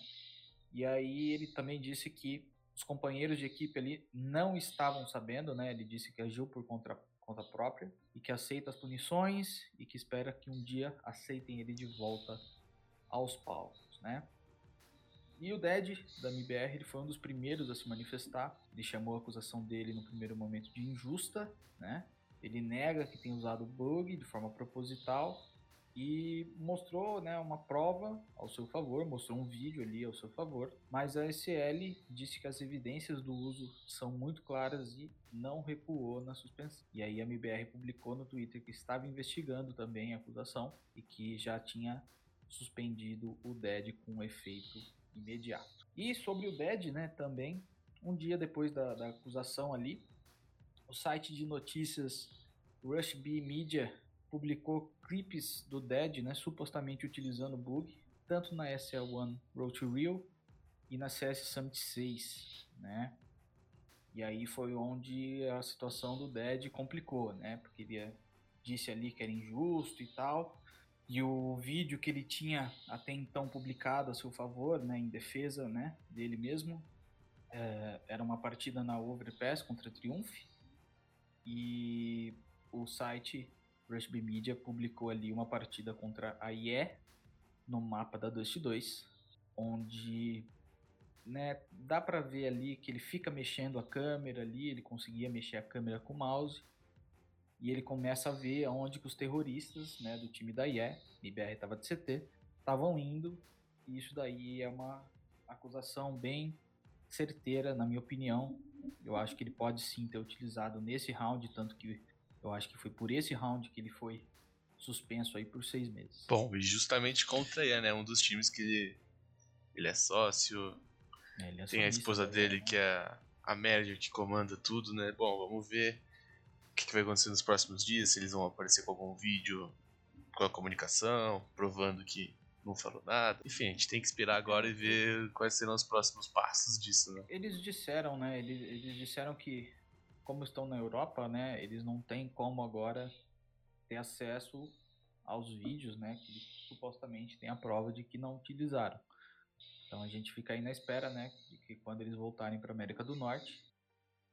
E aí ele também disse que os companheiros de equipe ali não estavam sabendo, né? Ele disse que agiu por conta, conta própria e que aceita as punições e que espera que um dia aceitem ele de volta aos palcos, né? E o Dead, da MBR, ele foi um dos primeiros a se manifestar. Ele chamou a acusação dele no primeiro momento de injusta, né? Ele nega que tem usado o bug de forma proposital e mostrou né, uma prova ao seu favor, mostrou um vídeo ali ao seu favor, mas a SL disse que as evidências do uso são muito claras e não recuou na suspensão. E aí a MBR publicou no Twitter que estava investigando também a acusação e que já tinha suspendido o DED com efeito imediato. E sobre o DED, né, também, um dia depois da, da acusação ali, o site de notícias Rush B Media publicou clipes do Dead, né, supostamente utilizando bug, tanto na SL1 Road to Real e na CS Summit 6, né? E aí foi onde a situação do Dead complicou, né? Porque ele disse ali que era injusto e tal. E o vídeo que ele tinha até então publicado a seu favor, né, em defesa, né, dele mesmo, é, era uma partida na Overpass contra Triumph e o site Rushby Media publicou ali uma partida contra a IE no mapa da Dust 2, onde né, dá para ver ali que ele fica mexendo a câmera ali, ele conseguia mexer a câmera com o mouse e ele começa a ver aonde que os terroristas né, do time da IE, IBR estava de CT, estavam indo e isso daí é uma acusação bem certeira, na minha opinião, eu acho que ele pode sim ter utilizado nesse round, tanto que eu acho que foi por esse round que ele foi suspenso aí por seis meses. Bom, e justamente contra ele, né? Um dos times que ele, ele é sócio. É, ele é tem a esposa dele, né? que é a manager que comanda tudo, né? Bom, vamos ver o que, que vai acontecer nos próximos dias, se eles vão aparecer com algum vídeo com a comunicação, provando que não falou nada. Enfim, a gente tem que esperar agora e ver quais serão os próximos passos disso, né? Eles disseram, né? Eles, eles disseram que, como estão na Europa, né? Eles não têm como agora ter acesso aos vídeos, né? Que supostamente tem a prova de que não utilizaram. Então a gente fica aí na espera, né, de que quando eles voltarem para América do Norte,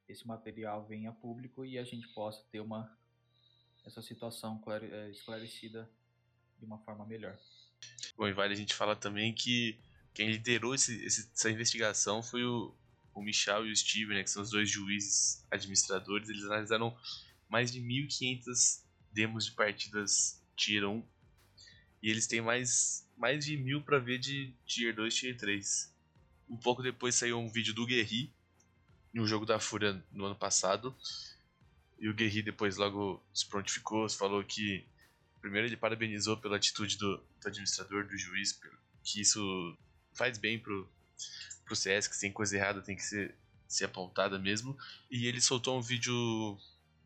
esse material venha a público e a gente possa ter uma essa situação eh, esclarecida de uma forma melhor. Bom, e vale a gente falar também que quem liderou esse, essa investigação foi o, o Michel e o Steve, né, que são os dois juízes administradores. Eles analisaram mais de 1.500 demos de partidas Tier 1 e eles têm mais, mais de mil para ver de Tier 2 Tier 3. Um pouco depois saiu um vídeo do Guerri no jogo da Fúria no ano passado. E o Guerri depois logo se prontificou, falou que primeiro ele parabenizou pela atitude do, do administrador, do juiz, que isso faz bem pro, pro CS, que tem coisa errada tem que ser, ser apontada mesmo. E ele soltou um vídeo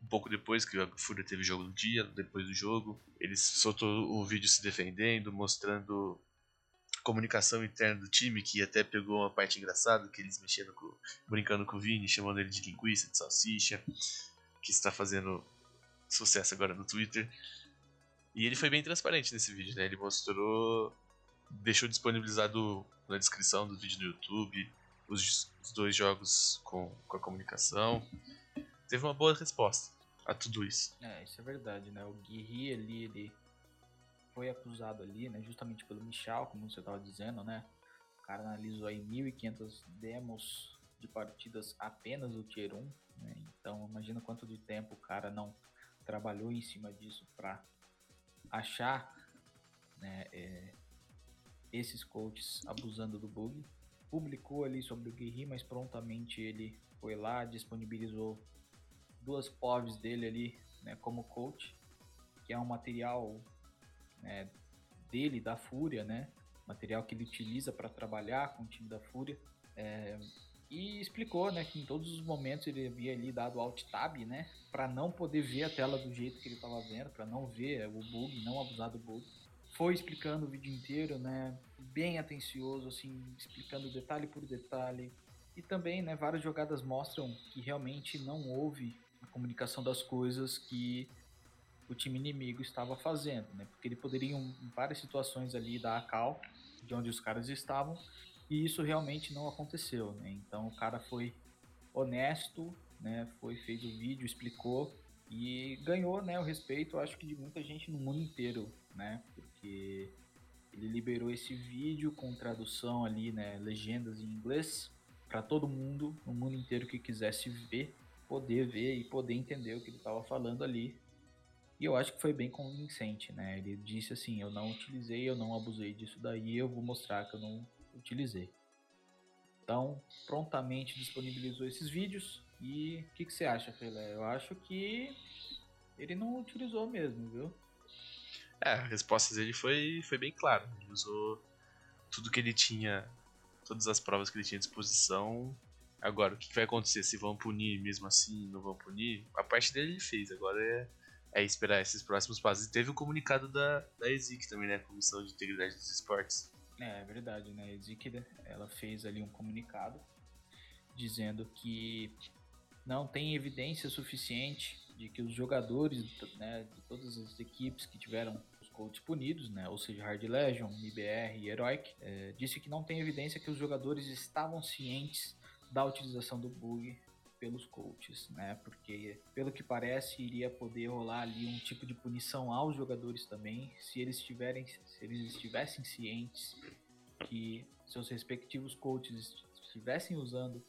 um pouco depois que a Fúria teve jogo no dia, depois do jogo. Ele soltou o vídeo se defendendo, mostrando comunicação interna do time, que até pegou uma parte engraçada, que eles mexendo com, brincando com o Vini, chamando ele de linguiça, de salsicha, que está fazendo sucesso agora no Twitter. E ele foi bem transparente nesse vídeo, né? Ele mostrou, deixou disponibilizado na descrição do vídeo no YouTube os, os dois jogos com, com a comunicação. Teve uma boa resposta a tudo isso. É, isso é verdade, né? O Guerri ali, ele foi acusado ali, né? Justamente pelo Michel, como você estava dizendo, né? O cara analisou aí 1.500 demos de partidas apenas do Tier 1, né? Então imagina quanto de tempo o cara não trabalhou em cima disso para achar né, é, esses coaches abusando do bug. Publicou ali sobre o Guerri, mas prontamente ele foi lá, disponibilizou duas POVs dele ali né, como coach, que é um material né, dele, da Fúria, né, material que ele utiliza para trabalhar com o time da Fúria. É, e explicou, né, que em todos os momentos ele havia ali dado alt tab, né, para não poder ver a tela do jeito que ele estava vendo, para não ver o bug, não abusar do bug. Foi explicando o vídeo inteiro, né, bem atencioso, assim, explicando detalhe por detalhe. E também, né, várias jogadas mostram que realmente não houve a comunicação das coisas que o time inimigo estava fazendo, né, porque ele poderia em várias situações ali dar a cal de onde os caras estavam e isso realmente não aconteceu, né? Então o cara foi honesto, né? Foi fez o vídeo, explicou e ganhou, né, o respeito, acho que de muita gente no mundo inteiro, né? Porque ele liberou esse vídeo com tradução ali, né, legendas em inglês para todo mundo, no mundo inteiro que quisesse ver, poder ver e poder entender o que ele estava falando ali. E eu acho que foi bem convincente, né? Ele disse assim: "Eu não utilizei, eu não abusei disso daí, eu vou mostrar que eu não utilizei. Então, prontamente disponibilizou esses vídeos. E o que, que, você acha, Pelé? Eu acho que ele não utilizou mesmo, viu? É, a resposta dele foi, foi bem clara. Ele usou tudo que ele tinha, todas as provas que ele tinha à disposição. Agora, o que, vai acontecer? Se vão punir mesmo assim, não vão punir? A parte dele ele fez, agora é, é esperar esses próximos passos. E teve o comunicado da, da ESIC também, né? Comissão de Integridade dos Esportes é, é verdade, né? A Ezekiel, ela fez ali um comunicado dizendo que não tem evidência suficiente de que os jogadores né, de todas as equipes que tiveram coaches punidos, né, ou seja, Hard Legion, IBR e Heroic, é, disse que não tem evidência que os jogadores estavam cientes da utilização do bug pelos coaches, né? Porque pelo que parece iria poder rolar ali um tipo de punição aos jogadores também, se eles tiverem, se eles estivessem cientes que seus respectivos coaches estivessem usando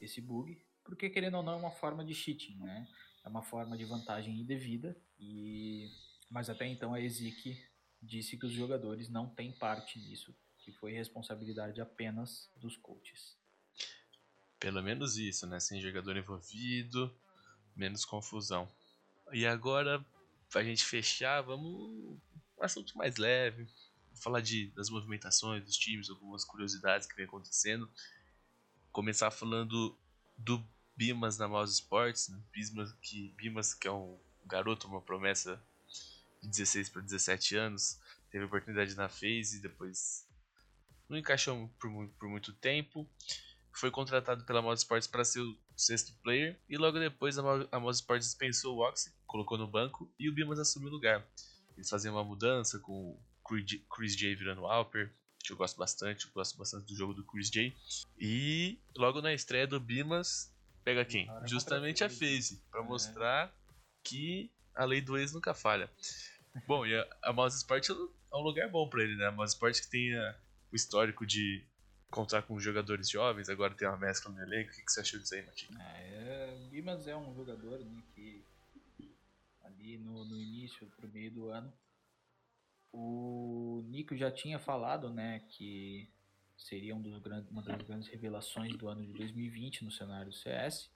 esse bug, porque querendo ou não é uma forma de cheating, né? É uma forma de vantagem indevida e mas até então a ESIC disse que os jogadores não têm parte nisso, que foi responsabilidade apenas dos coaches. Pelo menos isso, né? Sem jogador envolvido, menos confusão. E agora, pra gente fechar, vamos um assunto mais leve. Vou falar de, das movimentações dos times, algumas curiosidades que vem acontecendo. Começar falando do Bimas na Mouse Sports. Né? Bimas, que, Bimas, que é um garoto, uma promessa 16 para 17 anos, teve oportunidade na FaZe, depois não encaixou por, por muito tempo foi contratado pela Mod Sports para ser o sexto player, e logo depois a Mod Sports dispensou o Oxy, colocou no banco, e o Bimas assumiu o lugar. Eles faziam uma mudança com o Chris J virando Alper, que eu gosto bastante, eu gosto bastante do jogo do Chris J. E logo na estreia do Bimas, pega quem? Justamente a FaZe, para é. mostrar que a lei do ex nunca falha. Bom, e a, a Mouse Sport é um lugar bom para ele, né? A Mouse Sport que tem a, o histórico de contar com jogadores jovens, agora tem uma mescla no elenco. O que, que você achou disso aí, Matinho? É, o é um jogador né, que ali no, no início, pro meio do ano, o Nico já tinha falado, né, que seria um dos grandes, uma das grandes revelações do ano de 2020 no cenário do CS.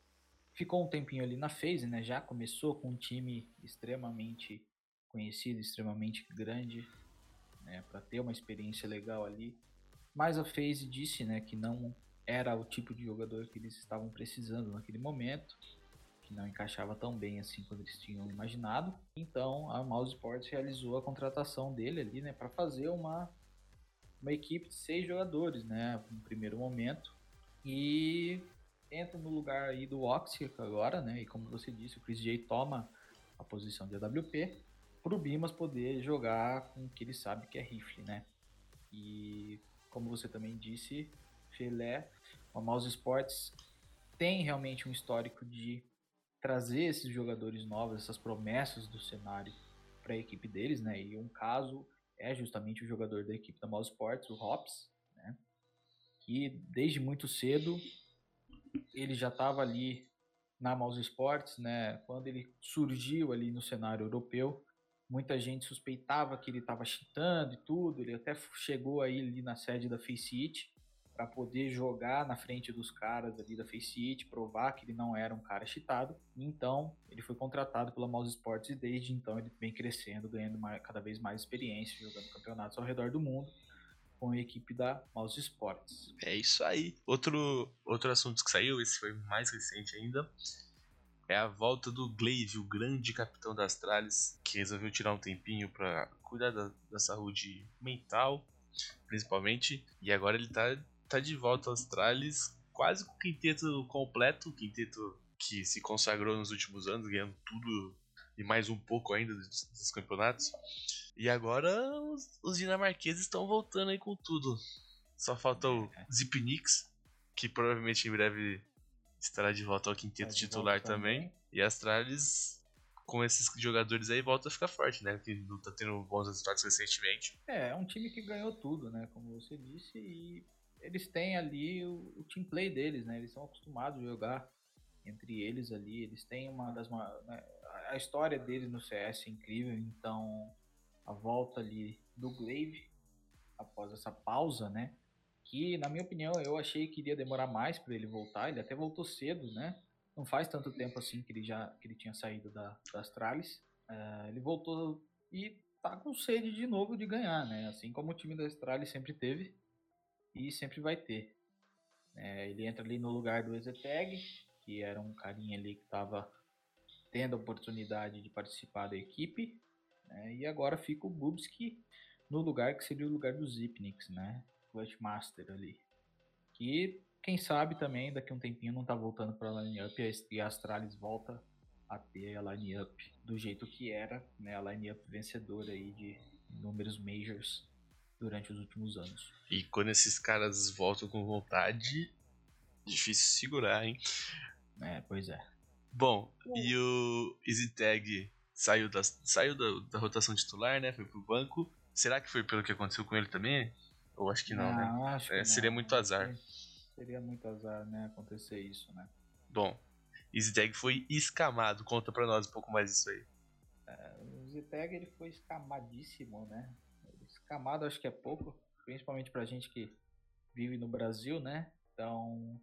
Ficou um tempinho ali na phase, né, já começou com um time extremamente conhecido, extremamente grande, né, para ter uma experiência legal ali. Mas a FaZe disse, né, que não era o tipo de jogador que eles estavam precisando naquele momento que não encaixava tão bem assim quando eles tinham imaginado. Então a Mouse Sports realizou a contratação dele ali, né, para fazer uma uma equipe de seis jogadores, né, no primeiro momento. E entra no lugar aí do Oxy agora, né, e como você disse, o Chris J toma a posição de AWP para o Bimas poder jogar com o que ele sabe que é rifle, né? E como você também disse, Filé, a Mouse Sports tem realmente um histórico de trazer esses jogadores novos, essas promessas do cenário para a equipe deles, né? E um caso é justamente o jogador da equipe da Mouse Sports, o Hops, né? Que desde muito cedo ele já estava ali na Mouse Sports, né? Quando ele surgiu ali no cenário europeu, muita gente suspeitava que ele estava cheatando e tudo. Ele até chegou aí ali na sede da Faceit para poder jogar na frente dos caras ali da Faceit, provar que ele não era um cara cheatado. Então, ele foi contratado pela Mouse Sports e desde então ele vem crescendo, ganhando cada vez mais experiência, jogando campeonatos ao redor do mundo com a equipe da Mouse Sports. É isso aí. Outro, outro assunto que saiu, esse foi mais recente ainda, é a volta do Glaive, o grande capitão das Astralis, que resolveu tirar um tempinho para cuidar da, da, saúde mental, principalmente, e agora ele tá tá de volta aos Astralis, quase com o quinteto completo, o quinteto que se consagrou nos últimos anos, ganhando tudo e mais um pouco ainda dos, dos campeonatos. E agora os, os, dinamarqueses estão voltando aí com tudo. Só falta o é. Zipnix, que provavelmente em breve estará de volta ao quinteto titular também. também. E Astralis, com esses jogadores aí, volta a ficar forte, né? Que não tá tendo bons resultados recentemente. É, é um time que ganhou tudo, né? Como você disse, e eles têm ali o, o team play deles, né? Eles são acostumados a jogar entre eles ali. Eles têm uma das né? A história deles no CS é incrível, então a volta ali do Glaive após essa pausa, né? Que na minha opinião eu achei que iria demorar mais para ele voltar. Ele até voltou cedo, né? Não faz tanto tempo assim que ele já que ele tinha saído da, das Astralis. Uh, ele voltou e tá com sede de novo de ganhar, né? Assim como o time da Astralis sempre teve e sempre vai ter. É, ele entra ali no lugar do Ezeteg, que era um carinha ali que estava tendo a oportunidade de participar da equipe, né? e agora fica o Bubsky no lugar que seria o lugar do Zipnix, né? Clutchmaster ali. Que, quem sabe também, daqui a um tempinho não tá voltando para a line-up e a Astralis volta a ter a line-up do jeito que era, né? A line-up vencedora aí de números majors durante os últimos anos. E quando esses caras voltam com vontade, difícil segurar, hein? É, pois é. Bom, e o EasyTag saiu, da, saiu da, da, rotação titular, né? Foi pro banco. Será que foi pelo que aconteceu com ele também? Ou acho que não, né? não né? Acho é, seria não. muito azar. Seria muito azar, né? Acontecer isso, né? Bom, EasyTag foi escamado. Conta pra nós um pouco mais disso aí. É, o EasyTag ele foi escamadíssimo, né? Camada acho que é pouco, principalmente pra gente que vive no Brasil, né? Então,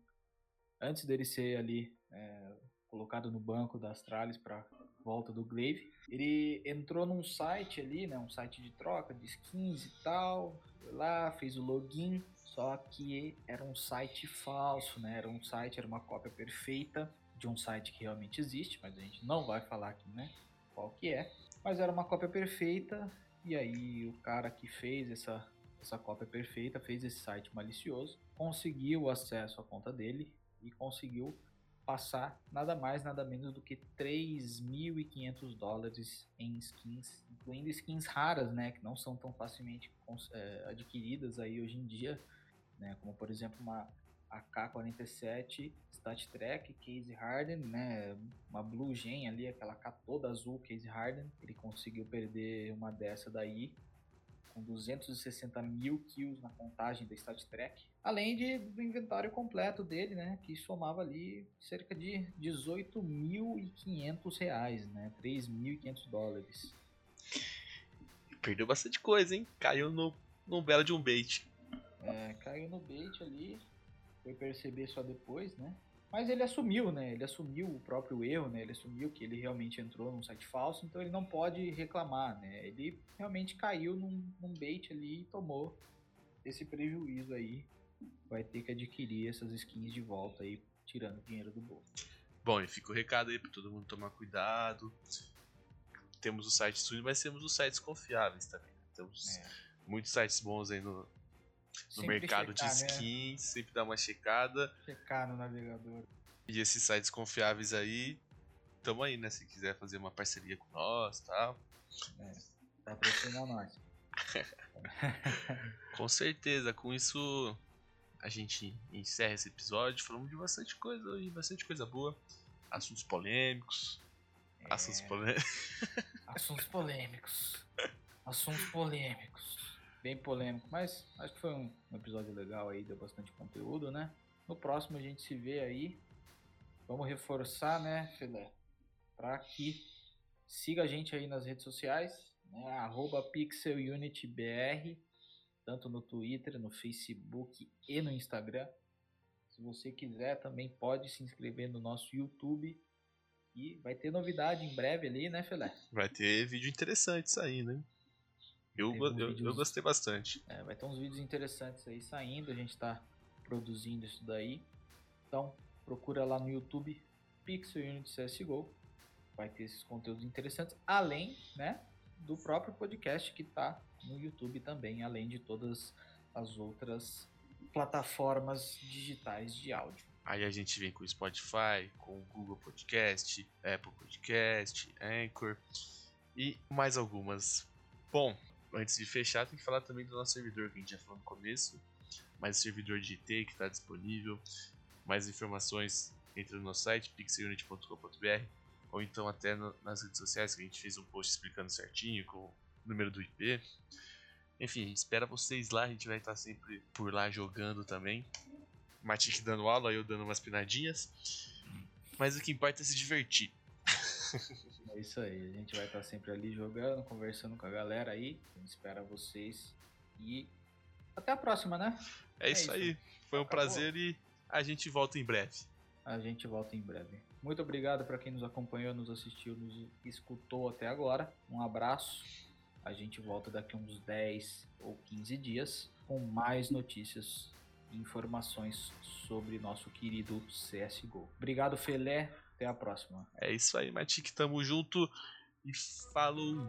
antes dele ser ali é, colocado no banco da Astralis para volta do Glaive, ele entrou num site ali, né? Um site de troca de skins e tal. Foi lá, fez o login, só que era um site falso, né? Era um site, era uma cópia perfeita de um site que realmente existe, mas a gente não vai falar aqui, né? Qual que é. Mas era uma cópia perfeita e aí o cara que fez essa, essa cópia perfeita, fez esse site malicioso, conseguiu acesso à conta dele e conseguiu passar nada mais, nada menos do que 3.500 dólares em skins incluindo skins raras, né, que não são tão facilmente é, adquiridas aí hoje em dia, né, como por exemplo uma AK-47 Stat Track Case Harden, né, uma Blue Gen ali, aquela AK toda azul Case Harden, ele conseguiu perder uma dessa daí com 260 mil kills na contagem da Stat Track, além de, do inventário completo dele, né, que somava ali cerca de 18.500 reais, né, 3.500 dólares. Perdeu bastante coisa, hein? Caiu no, no belo de um bait. É, caiu no bait ali, foi perceber só depois, né? Mas ele assumiu, né? Ele assumiu o próprio erro, né? Ele assumiu que ele realmente entrou num site falso, então ele não pode reclamar, né? Ele realmente caiu num, num bait ali e tomou esse prejuízo aí. Vai ter que adquirir essas skins de volta aí, tirando dinheiro do bolso. Bom, e fica o recado aí para todo mundo tomar cuidado. Temos o site Studio, mas temos os sites confiáveis também. Temos é. muitos sites bons aí no, no mercado checar, de skins, né? sempre dá uma checada. Checar no navegador. E esses sites confiáveis aí, tamo aí, né? Se quiser fazer uma parceria com nós tal. É, tá aproximando nós. com certeza, com isso a gente encerra esse episódio. Falamos de bastante coisa e bastante coisa boa. Assuntos polêmicos. É... Assuntos polêmicos. Assuntos polêmicos. Assuntos polêmicos bem polêmico, mas acho que foi um, episódio legal aí, deu bastante conteúdo, né? No próximo a gente se vê aí. Vamos reforçar, né, Filé? Para que siga a gente aí nas redes sociais, né? Arroba PixelUnityBR, tanto no Twitter, no Facebook e no Instagram. Se você quiser, também pode se inscrever no nosso YouTube. E vai ter novidade em breve ali, né, Filé? Vai ter vídeo interessante saindo, hein? Eu, eu, vídeos, eu, gostei bastante. É, vai ter uns vídeos interessantes aí saindo, a gente está produzindo isso daí. Então, procura lá no YouTube Pixel Unit CSGO. Vai ter esses conteúdos interessantes, além né, do próprio podcast que está no YouTube também, além de todas as outras plataformas digitais de áudio. Aí a gente vem com o Spotify, com o Google Podcast, Apple Podcast, Anchor e mais algumas. Bom, antes de fechar, tem que falar também do nosso servidor que a gente já falou no começo. Mais o servidor de IT que está disponível. Mais informações entre no nosso site pixelunit.com.br ou então até no, nas redes sociais que a gente fez um post explicando certinho com o número do IP. Enfim, a gente espera vocês lá, a gente vai estar sempre por lá jogando também. Matic dando aula, eu dando umas pinadinhas. Mas o que importa é se divertir. É isso aí, a gente vai estar sempre ali jogando, conversando com a galera aí. A gente espera vocês e até a próxima, né? É, é isso, isso, aí, foi um Acabou. prazer e a gente volta em breve. A gente volta em breve. Muito obrigado para quem nos acompanhou, nos assistiu, nos escutou até agora. Um abraço. A gente volta daqui uns 10 ou 15 dias com mais notícias e informações sobre nosso querido CSGO. Obrigado, Felé. Até a próxima. É isso aí, Matic. Tamo junto e falou.